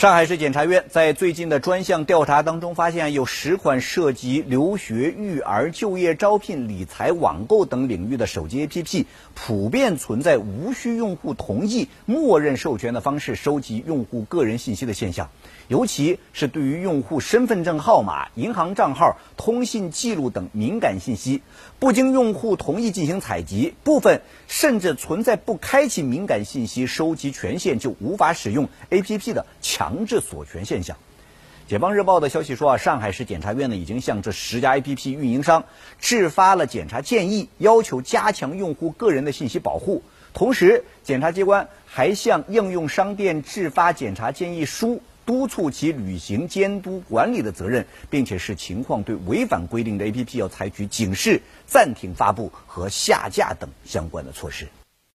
上海市检察院在最近的专项调查当中，发现有十款涉及留学、育儿、就业、招聘、理财、网购等领域的手机 APP，普遍存在无需用户同意、默认授权的方式收集用户个人信息的现象。尤其是对于用户身份证号码、银行账号、通信记录等敏感信息，不经用户同意进行采集，部分甚至存在不开启敏感信息收集权限就无法使用 APP 的强强制锁权现象。解放日报的消息说啊，上海市检察院呢已经向这十家 APP 运营商制发了检查建议，要求加强用户个人的信息保护。同时，检察机关还向应用商店制发检查建议书。督促其履行监督管理的责任，并且视情况对违反规定的 APP 要采取警示、暂停发布和下架等相关的措施。